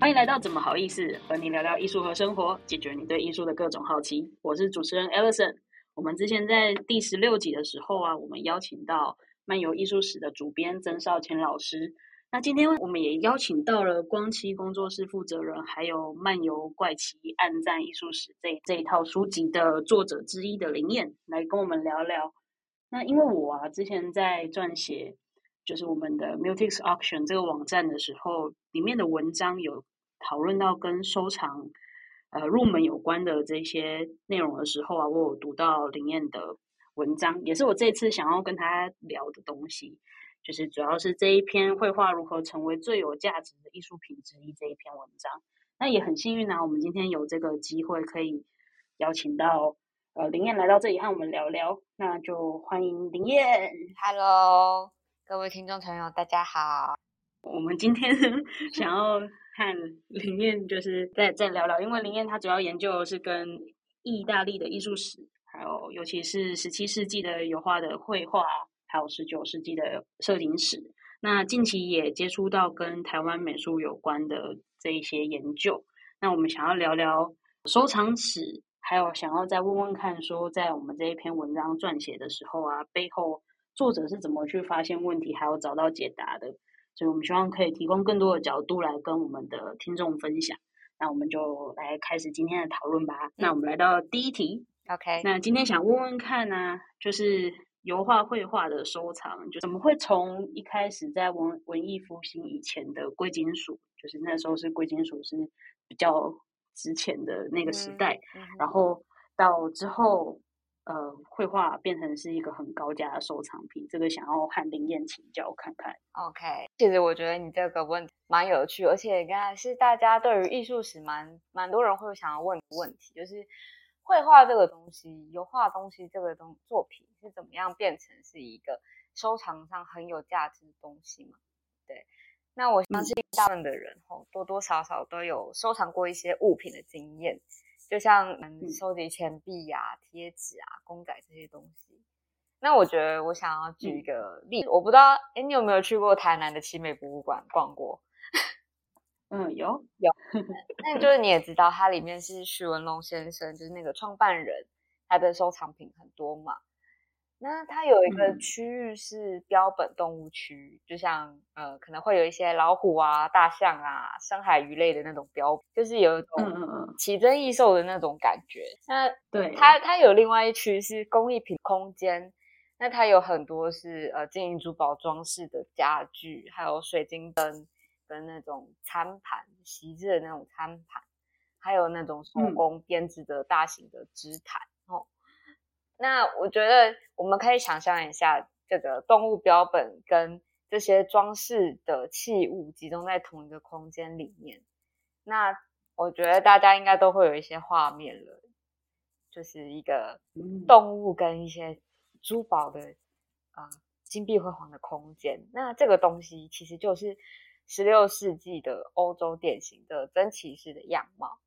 欢迎来到怎么好意思和你聊聊艺术和生活，解决你对艺术的各种好奇。我是主持人 Ellison。我们之前在第十六集的时候啊，我们邀请到漫游艺术史的主编曾少谦老师。那今天我们也邀请到了光期工作室负责人，还有漫游怪奇暗战艺术史这这一套书籍的作者之一的林燕来跟我们聊聊。那因为我啊之前在撰写就是我们的 Mutix Auction 这个网站的时候，里面的文章有讨论到跟收藏呃入门有关的这些内容的时候啊，我有读到林燕的文章，也是我这次想要跟他聊的东西。就是主要是这一篇绘画如何成为最有价值的艺术品之一这一篇文章，那也很幸运呢，我们今天有这个机会可以邀请到呃林燕来到这里和我们聊聊，那就欢迎林燕。Hello，各位听众朋友，大家好。我们今天 想要和林燕就是再再聊聊，因为林燕她主要研究是跟意大利的艺术史，还有尤其是十七世纪的油画的绘画。还有十九世纪的摄影史，那近期也接触到跟台湾美术有关的这一些研究。那我们想要聊聊收藏史，还有想要再问问看，说在我们这一篇文章撰写的时候啊，背后作者是怎么去发现问题，还有找到解答的。所以我们希望可以提供更多的角度来跟我们的听众分享。那我们就来开始今天的讨论吧。那我们来到第一题，OK。那今天想问问看呢，就是。油画绘画的收藏，就怎么会从一开始在文文艺复兴以前的贵金属，就是那时候是贵金属是比较值钱的那个时代，然后到之后，呃，绘画变成是一个很高价的收藏品。这个想要和林燕请教看看。OK，其实我觉得你这个问题蛮有趣，而且刚才是大家对于艺术史蛮蛮多人会想要问的问题，就是。绘画这个东西，油画东西这个东作品是怎么样变成是一个收藏上很有价值的东西嘛？对，那我相信大部分的人吼多多少少都有收藏过一些物品的经验，就像嗯收集钱币呀、贴纸啊、公仔这些东西。那我觉得我想要举一个例子，我不知道哎，你有没有去过台南的奇美博物馆逛过？嗯，有 有，那就是你也知道，它里面是徐文龙先生，就是那个创办人，他的收藏品很多嘛。那它有一个区域是标本动物区，就像呃，可能会有一些老虎啊、大象啊、深海鱼类的那种标，就是有一种奇珍异兽的那种感觉。那对它，它有另外一区是工艺品空间，那它有很多是呃金银珠宝装饰的家具，还有水晶灯。跟那种餐盘、席子的那种餐盘，还有那种手工编织的大型的织毯哦。那我觉得我们可以想象一下，这个动物标本跟这些装饰的器物集中在同一个空间里面，那我觉得大家应该都会有一些画面了，就是一个动物跟一些珠宝的啊金碧辉煌的空间。那这个东西其实就是。十六世纪的欧洲典型的珍奇式的样貌。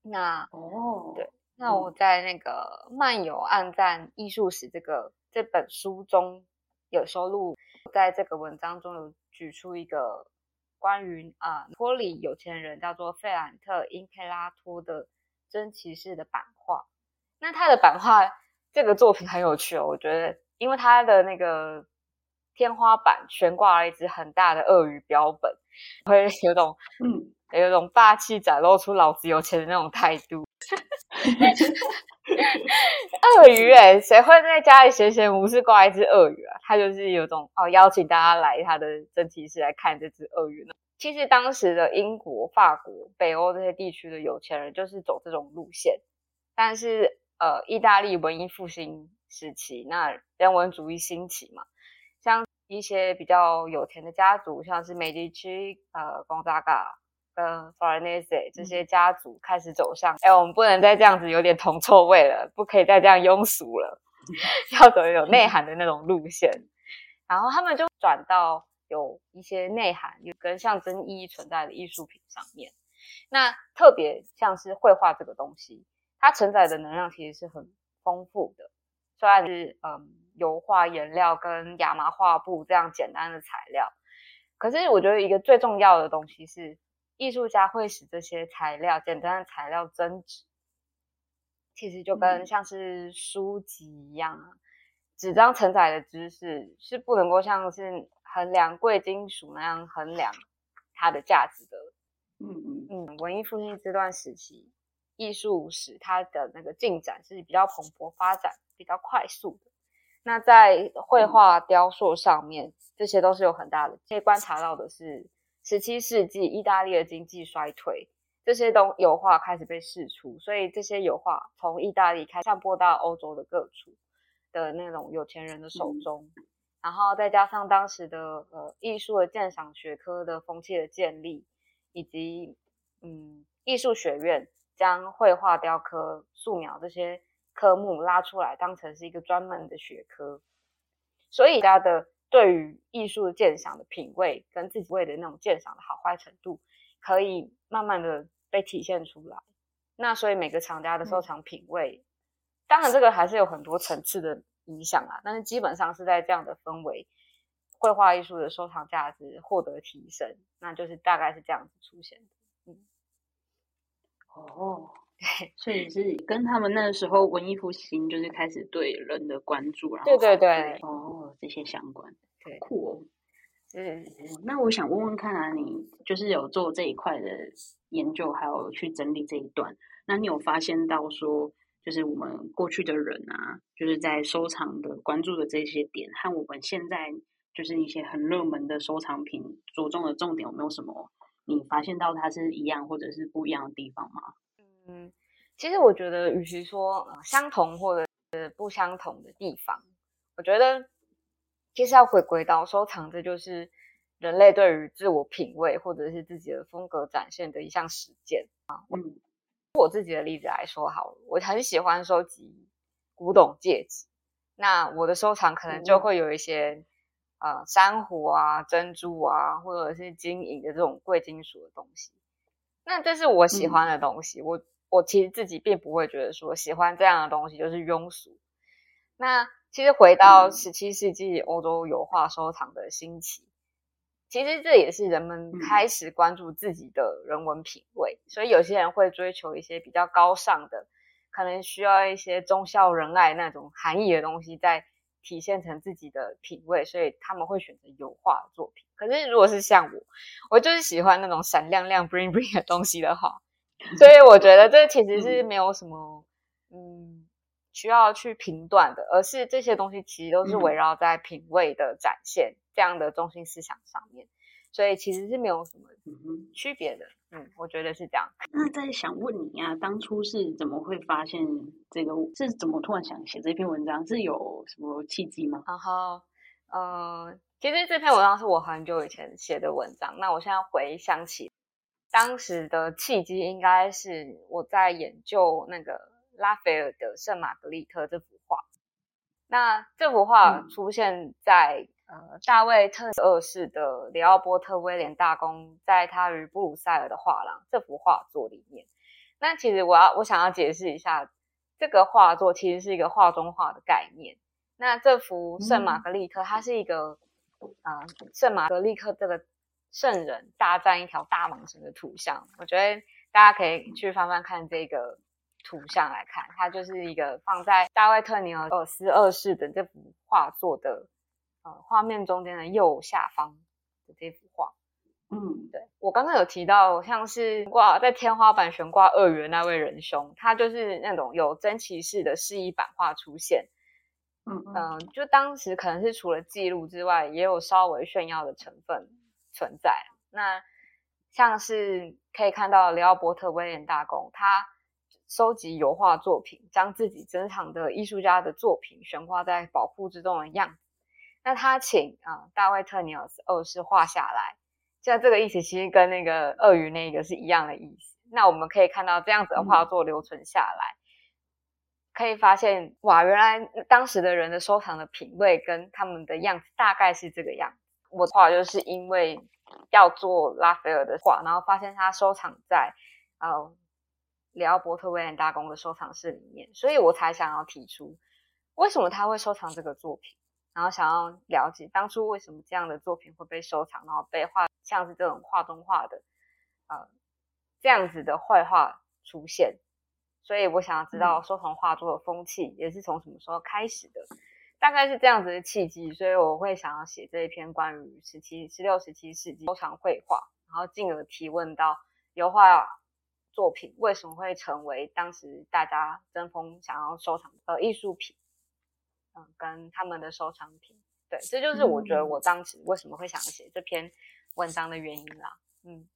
那哦，对，那我在那个《漫游暗战艺术史》这个这本书中有收录，在这个文章中有举出一个关于啊托里有钱人叫做费兰特·因佩拉托的真骑士的版画。那他的版画这个作品很有趣哦，我觉得，因为他的那个。天花板悬挂了一只很大的鳄鱼标本，会有种嗯，有种霸气展露出老子有钱的那种态度。鳄鱼哎，谁会在家里闲闲无事挂一只鳄鱼啊？他就是有种哦，邀请大家来他的珍奇室来看这只鳄鱼呢。其实当时的英国、法国、北欧这些地区的有钱人就是走这种路线，但是呃，意大利文艺复兴时期，那人文主义兴起嘛。像一些比较有钱的家族，像是美第奇、呃，贡扎嘎跟法兰内塞这些家族开始走向，哎，我们不能再这样子有点铜臭味了，不可以再这样庸俗了，要走有内涵的那种路线。然后他们就转到有一些内涵、有跟象征意义存在的艺术品上面。那特别像是绘画这个东西，它承载的能量其实是很丰富的，虽然是嗯。油画颜料跟亚麻画布这样简单的材料，可是我觉得一个最重要的东西是艺术家会使这些材料简单的材料增值，其实就跟像是书籍一样啊，纸张承载的知识是不能够像是衡量贵金属那样衡量它的价值的。嗯嗯嗯，文艺复兴这段时期，艺术史它的那个进展是比较蓬勃发展、比较快速的。那在绘画、雕塑上面，这些都是有很大的。可以观察到的是，十七世纪意大利的经济衰退，这些东油画开始被释出，所以这些油画从意大利开散播到欧洲的各处的那种有钱人的手中。然后再加上当时的呃艺术的鉴赏学科的风气的建立。以及，嗯，艺术学院将绘画、雕刻、素描这些科目拉出来，当成是一个专门的学科，所以大家的对于艺术的鉴赏的品味跟自己味的那种鉴赏的好坏程度，可以慢慢的被体现出来。那所以每个厂家的收藏品味，当然这个还是有很多层次的影响啊，但是基本上是在这样的氛围。绘画艺术的收藏价值获得提升，那就是大概是这样子出现的。嗯，哦，对，所以是跟他们那时候文艺复兴就是开始对人的关注，然后对对对，哦，这些相关，对，酷哦。嗯，那我想问问看啊，你就是有做这一块的研究，还有去整理这一段，那你有发现到说，就是我们过去的人啊，就是在收藏的关注的这些点，和我们现在。就是一些很热门的收藏品，着重的重点有没有什么？你发现到它是一样或者是不一样的地方吗？嗯，其实我觉得，与其说相同或者是不相同的地方，我觉得其实要回归到收藏，这就是人类对于自我品味或者是自己的风格展现的一项实践啊。嗯，我自己的例子来说，好了，我很喜欢收集古董戒指，那我的收藏可能就会有一些。呃，珊瑚啊，珍珠啊，或者是金银的这种贵金属的东西，那这是我喜欢的东西。我我其实自己并不会觉得说喜欢这样的东西就是庸俗。那其实回到十七世纪欧洲油画收藏的兴起，其实这也是人们开始关注自己的人文品味，所以有些人会追求一些比较高尚的，可能需要一些忠孝仁爱那种含义的东西在。体现成自己的品味，所以他们会选择油画作品。可是如果是像我，我就是喜欢那种闪亮亮、bling bling 的东西的话，所以我觉得这其实是没有什么嗯需要去评断的，而是这些东西其实都是围绕在品味的展现这样的中心思想上面。所以其实是没有什么区别的，嗯，我觉得是这样。那在想问你啊，当初是怎么会发现这个？是怎么突然想写这篇文章？是有什么契机吗？然后，呃，其实这篇文章是我很久以前写的文章。那我现在回想起当时的契机，应该是我在研究那个拉斐尔的《圣玛格丽特》这幅画。那这幅画出现在。呃，大卫特二世的里奥波特威廉大公在他与布鲁塞尔的画廊这幅画作里面。那其实我要我想要解释一下，这个画作其实是一个画中画的概念。那这幅圣玛格丽特，它是一个啊圣马格利克这个圣人大战一条大蟒蛇的图像。我觉得大家可以去翻翻看这个图像来看，它就是一个放在大卫特尼尔斯二世的这幅画作的。呃，画面中间的右下方的这幅画，嗯，对我刚刚有提到，像是挂在天花板悬挂鳄鱼那位仁兄，他就是那种有珍奇式的示意版画出现，嗯嗯，就当时可能是除了记录之外，也有稍微炫耀的成分存在。那像是可以看到里奥波特威廉大公，他收集油画作品，将自己珍藏的艺术家的作品悬挂在宝库之中的样子。那他请啊大卫特尼尔斯二世画下来，像这个意思其实跟那个鳄鱼那个是一样的意思。那我们可以看到这样子的画作留存下来，可以发现哇，原来当时的人的收藏的品味跟他们的样子大概是这个样子。我画就是因为要做拉斐尔的画，然后发现他收藏在呃里奥波特威廉大公的收藏室里面，所以我才想要提出为什么他会收藏这个作品。然后想要了解当初为什么这样的作品会被收藏，然后被画像是这种画中画的呃这样子的绘画出现，所以我想要知道收藏画作的风气也是从什么时候开始的，大概是这样子的契机，所以我会想要写这一篇关于十七、十六、十七世纪收藏绘画，然后进而提问到油画作品为什么会成为当时大家争锋想要收藏的艺术品，嗯，跟他们的收藏品。对，这就是我觉得我当时为什么会想写这篇文章的原因啦。嗯，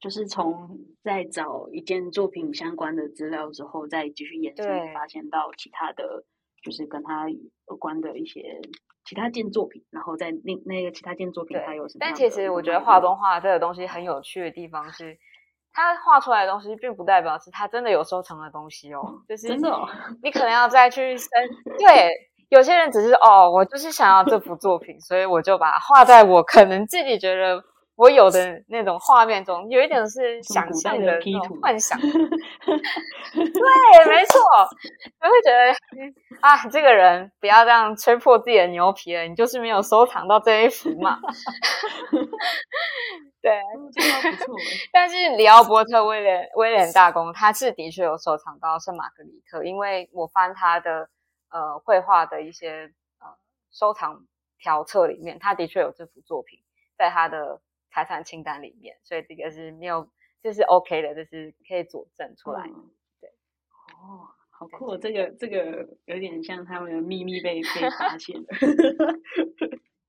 就是从在找一件作品相关的资料之后，再继续延伸，发现到其他的，就是跟他有关的一些其他件作品，然后在那那个其他件作品它有什么？但其实我觉得画中画这个东西很有趣的地方是，他画出来的东西并不代表是他真的有收藏的东西哦，就是真的，你可能要再去深对。有些人只是哦，我就是想要这幅作品，所以我就把它画在我可能自己觉得我有的那种画面中，有一点是想象的那种幻想。对，没错，我会觉得啊，这个人不要这样吹破自己的牛皮了，你就是没有收藏到这一幅嘛。对，不错。但是里奥波特威廉威廉大公他是的确有收藏到圣玛格丽特，因为我翻他的。呃，绘画的一些呃收藏条册里面，他的确有这幅作品在他的财产清单里面，所以这个是没有，这是 OK 的，这是可以佐证出来。对，哦，好酷，这个这个有点像他们的秘密被 被发现了。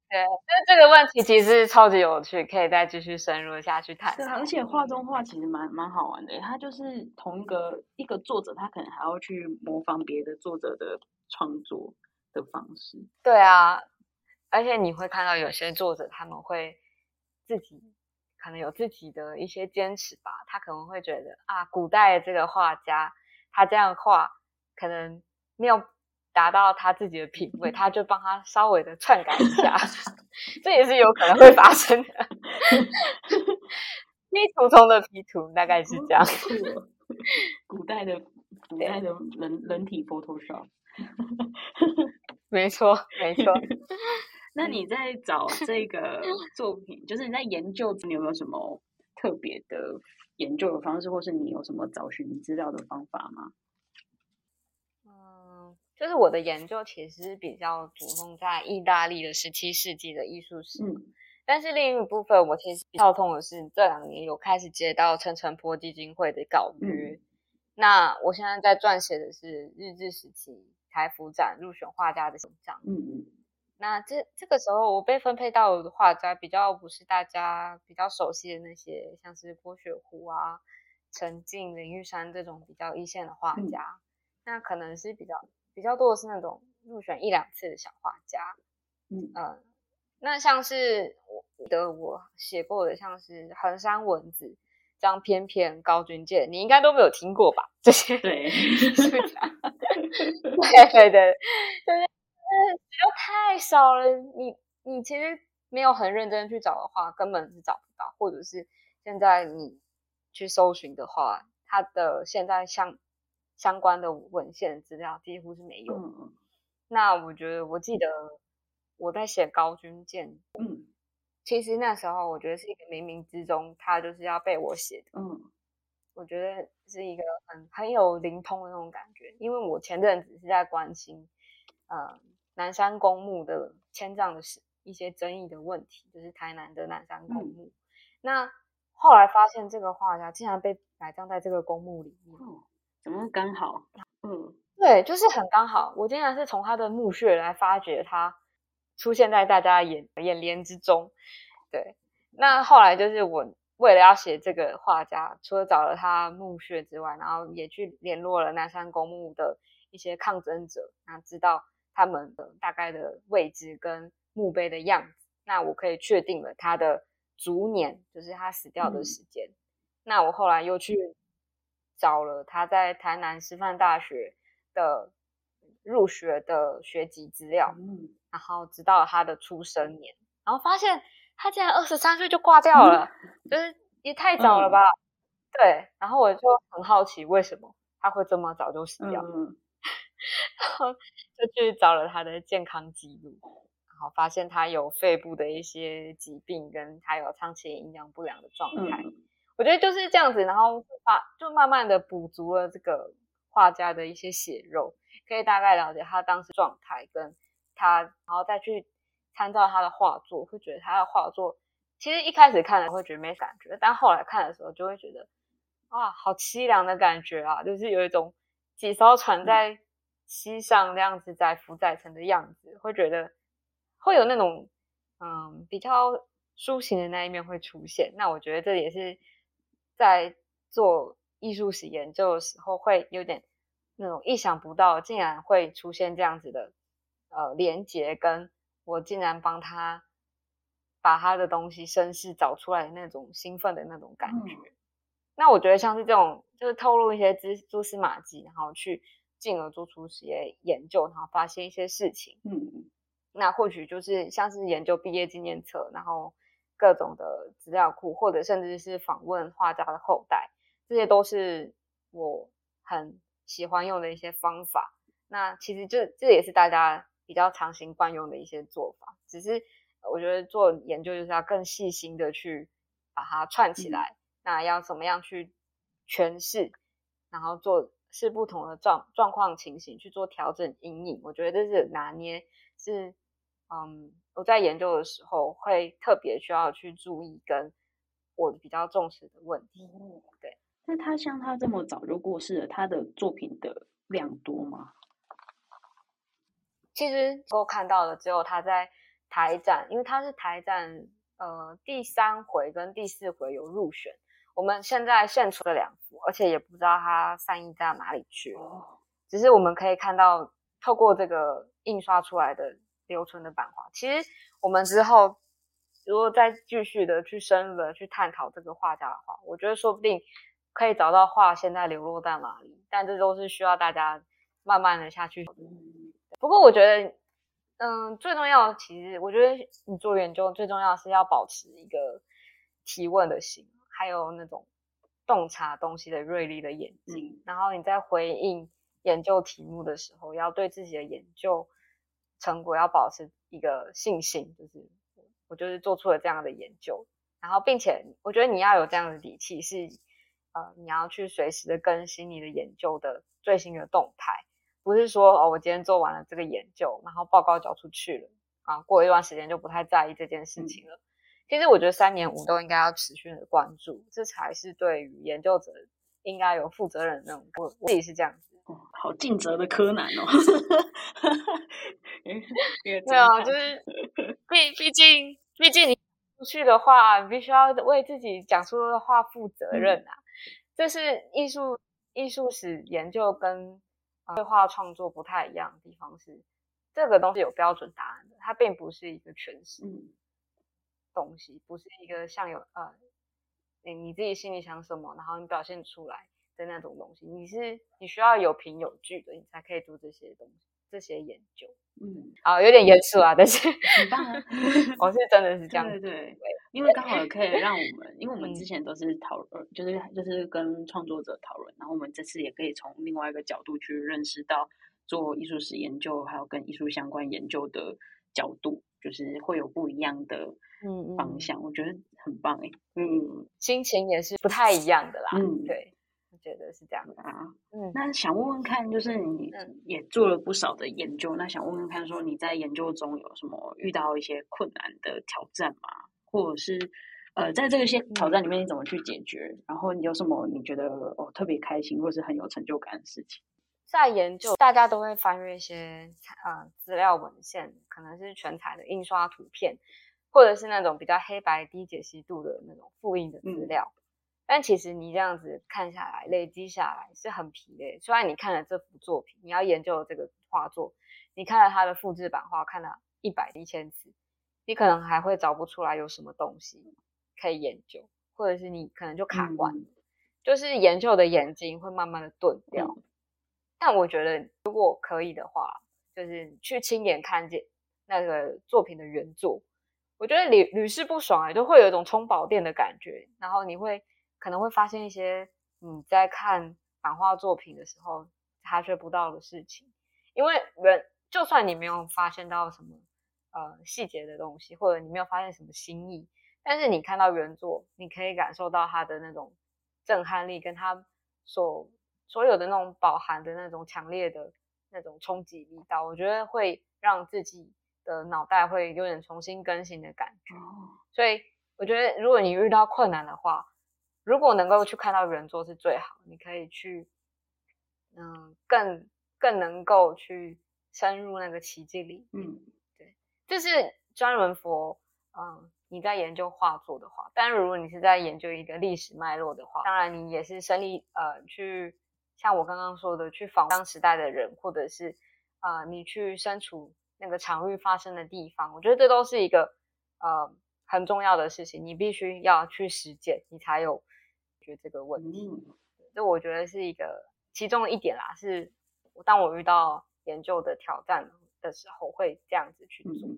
对，那这个问题其实超级有趣，可以再继续深入下去探。对，而且画中画其实蛮蛮好玩的，他就是同一个一个作者，他可能还要去模仿别的作者的。创作的方式，对啊，而且你会看到有些作者他们会自己可能有自己的一些坚持吧，他可能会觉得啊，古代这个画家他这样画可能没有达到他自己的品味，他就帮他稍微的篡改一下，这也是有可能会发生的。P 图中的 P 图大概是这样，古代的古代的人人体 Photoshop。没错，没错。那你在找这个作品，就是你在研究，你有没有什么特别的研究的方式，或是你有什么找寻资料的方法吗？嗯，就是我的研究其实比较着重在意大利的十七世纪的艺术史，嗯，但是另一部分我其实跳痛的是这两年有开始接到陈澄波基金会的稿约，那我现在在撰写的是日治时期。台服展入选画家的形象。嗯嗯，那这这个时候我被分配到的画家比较不是大家比较熟悉的那些，像是郭雪湖啊、陈静、林玉山这种比较一线的画家，那可能是比较比较多的是那种入选一两次的小画家。嗯嗯，那像是我记得我写过的，像是横山文子。张翩翩、高君健，你应该都没有听过吧？这些对，对对 对，就是资料太少了。你你其实没有很认真去找的话，根本是找不到，或者是现在你去搜寻的话，它的现在相相关的文献资料几乎是没有。那我觉得，我记得我在写高军舰，嗯。其实那时候我觉得是一个冥冥之中，他就是要被我写的。嗯，我觉得是一个很很有灵通的那种感觉，因为我前阵子是在关心，呃，南山公墓的迁葬的事，一些争议的问题，就是台南的南山公墓。那后来发现这个画家竟然被埋葬在这个公墓里面，怎么刚好？嗯，对，就是很刚好，我竟然是从他的墓穴来发掘他。出现在大家眼眼帘之中，对。那后来就是我为了要写这个画家，除了找了他墓穴之外，然后也去联络了南山公墓的一些抗争者，那知道他们的大概的位置跟墓碑的样子，那我可以确定了他的卒年，就是他死掉的时间。那我后来又去找了他在台南师范大学的入学的学籍资料。然后知道他的出生年，然后发现他竟然二十三岁就挂掉了，就是也太早了吧？对，然后我就很好奇为什么他会这么早就死掉，然后就去找了他的健康记录，然后发现他有肺部的一些疾病，跟他有长期营养不良的状态。我觉得就是这样子，然后把就慢慢的补足了这个画家的一些血肉，可以大概了解他当时状态，跟他，然后再去参照他的画作，会觉得他的画作其实一开始看了会觉得没感觉，但后来看的时候就会觉得，哇，好凄凉的感觉啊，就是有一种几艘船在溪上那样子在浮载沉的样子，会觉得会有那种嗯比较抒情的那一面会出现。那我觉得这也是。在做艺术史研究的时候，会有点那种意想不到，竟然会出现这样子的呃连接，跟我竟然帮他把他的东西身世找出来的那种兴奋的那种感觉。那我觉得像是这种，就是透露一些蛛蛛丝马迹，然后去进而做出实验研究，然后发现一些事情。嗯，那或许就是像是研究毕业纪念册，然后。各种的资料库，或者甚至是访问画家的后代，这些都是我很喜欢用的一些方法。那其实这这也是大家比较常行惯用的一些做法。只是我觉得做研究就是要更细心的去把它串起来。那要怎么样去诠释，然后做是不同的状状况情形去做调整阴影。我觉得这是拿捏是嗯。我在研究的时候会特别需要去注意跟我比较重视的问题。对，那他像他这么早就过世了，他的作品的量多吗？其实我看到的只有他在台展，因为他是台展呃第三回跟第四回有入选。我们现在现出了两幅，而且也不知道它散印到哪里去了。只是我们可以看到，透过这个印刷出来的。留存的版画，其实我们之后如果再继续的去深入的去探讨这个画家的话，我觉得说不定可以找到画现在流落在哪里。但这都是需要大家慢慢的下去。不过我觉得，嗯，最重要其实我觉得你做研究最重要是要保持一个提问的心，还有那种洞察东西的锐利的眼睛。然后你在回应研究题目的时候，要对自己的研究。成果要保持一个信心，就是我就是做出了这样的研究，然后并且我觉得你要有这样的底气，是呃你要去随时的更新你的研究的最新的动态，不是说哦我今天做完了这个研究，然后报告交出去了啊，过一段时间就不太在意这件事情了。其实我觉得三年五都应该要持续的关注，这才是对于研究者应该有负责任的那种。我自己是这样子。好尽责的柯南哦，对啊，就是 毕毕竟毕竟你出去的话，你必须要为自己讲出的话负责任啊。这是艺术艺术史研究跟绘画创作不太一样的地方是，这个东西有标准答案的，它并不是一个诠释东西，不是一个像有呃你你自己心里想什么，然后你表现出来。的那种东西，你是你需要有凭有据的，你才可以做这些东西、这些研究。嗯，好，有点严肃啊，但是很棒啊！我是真的是 这样，对对，因为刚好可以让我们，因为我们之前都是讨论，就是就是跟创作者讨论，然后我们这次也可以从另外一个角度去认识到做艺术史研究，还有跟艺术相关研究的角度，就是会有不一样的嗯方向，我觉得很棒哎，嗯，心情也是不太一样的啦，嗯，对。我觉得是这样的啊，嗯，那想问问看，就是你也做了不少的研究，那想问问看，说你在研究中有什么遇到一些困难的挑战吗？或者是呃，在这些挑战里面你怎么去解决？然后你有什么你觉得哦特别开心或是很有成就感的事情？在研究，大家都会翻阅一些呃资料文献，可能是全彩的印刷图片，或者是那种比较黑白低解析度的那种复印的资料。但其实你这样子看下来，累积下来是很疲累。虽然你看了这幅作品，你要研究这个画作，你看了它的复制版画，看了一百一千次，你可能还会找不出来有什么东西可以研究，或者是你可能就卡关，就是研究的眼睛会慢慢的钝掉。但我觉得如果可以的话，就是去亲眼看见那个作品的原作，我觉得屡屡试不爽哎，都会有一种充饱电的感觉，然后你会。可能会发现一些你在看版画作品的时候察觉不到的事情，因为人就算你没有发现到什么呃细节的东西，或者你没有发现什么新意，但是你看到原作，你可以感受到它的那种震撼力，跟它所所有的那种饱含的那种强烈的那种冲击力道，我觉得会让自己的脑袋会有点重新更新的感觉。所以我觉得，如果你遇到困难的话，如果能够去看到原作是最好，你可以去，嗯，更更能够去深入那个奇迹里。嗯，对，这是专门佛，嗯，你在研究画作的话，但如果你是在研究一个历史脉络的话，当然你也是身历呃去，像我刚刚说的，去访当时代的人，或者是啊，你去身处那个场域发生的地方，我觉得这都是一个呃很重要的事情，你必须要去实践，你才有。决这个问题，这我觉得是一个其中的一点啦。是当我遇到研究的挑战的时候，会这样子去做。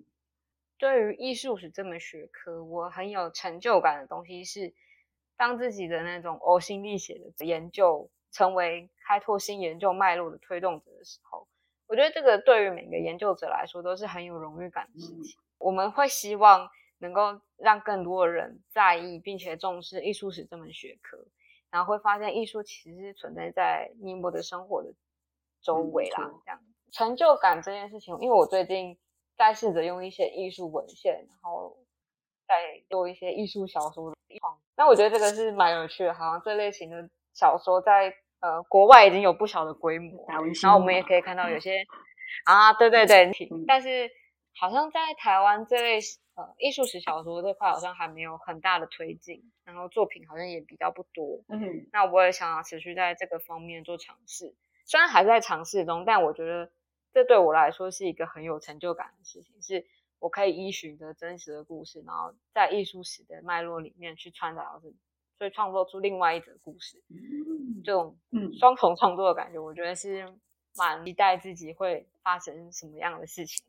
对于艺术史这门学科，我很有成就感的东西是，当自己的那种呕心沥血的研究成为开拓新研究脉络的推动者的时候，我觉得这个对于每个研究者来说都是很有荣誉感的事情。我们会希望。能够让更多的人在意并且重视艺术史这门学科，然后会发现艺术其实是存在在尼泊的生活的周围啦。这样成就感这件事情，因为我最近在试着用一些艺术文献，然后在做一些艺术小说的创。那我觉得这个是蛮有趣的，好像这类型的小说在呃国外已经有不小的规模，然后我们也可以看到有些啊，对对对，但是好像在台湾这类呃。艺术史小说这块好像还没有很大的推进，然后作品好像也比较不多。嗯，那我也想要持续在这个方面做尝试，虽然还在尝试中，但我觉得这对我来说是一个很有成就感的事情，是我可以依循着真实的故事，然后在艺术史的脉络里面去穿插，所以创作出另外一则故事。嗯，这种嗯双重创作的感觉，我觉得是蛮期待自己会发生什么样的事情。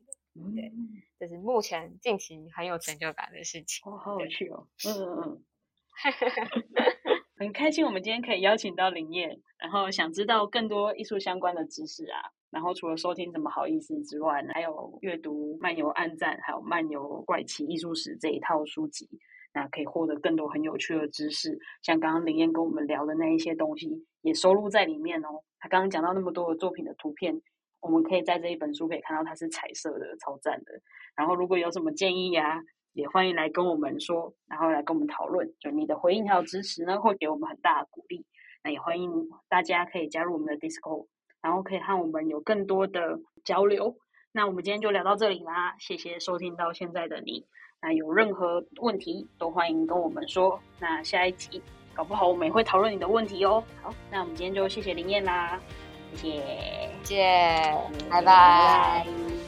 对，这是目前近期很有成就感的事情。哦，好有趣哦！嗯嗯嗯，很开心我们今天可以邀请到林燕，然后想知道更多艺术相关的知识啊。然后除了收听怎么好意思之外，还有阅读《漫游暗赞》还有《漫游怪奇艺术史》这一套书籍，那可以获得更多很有趣的知识。像刚刚林燕跟我们聊的那一些东西，也收录在里面哦。他刚刚讲到那么多的作品的图片。我们可以在这一本书可以看到它是彩色的，超赞的。然后如果有什么建议呀，也欢迎来跟我们说，然后来跟我们讨论。就你的回应还有支持呢，会给我们很大的鼓励。那也欢迎大家可以加入我们的 Discord，然后可以和我们有更多的交流。那我们今天就聊到这里啦，谢谢收听到现在的你。那有任何问题都欢迎跟我们说。那下一集搞不好我们也会讨论你的问题哦。好，那我们今天就谢谢林燕啦。谢谢，谢，拜拜。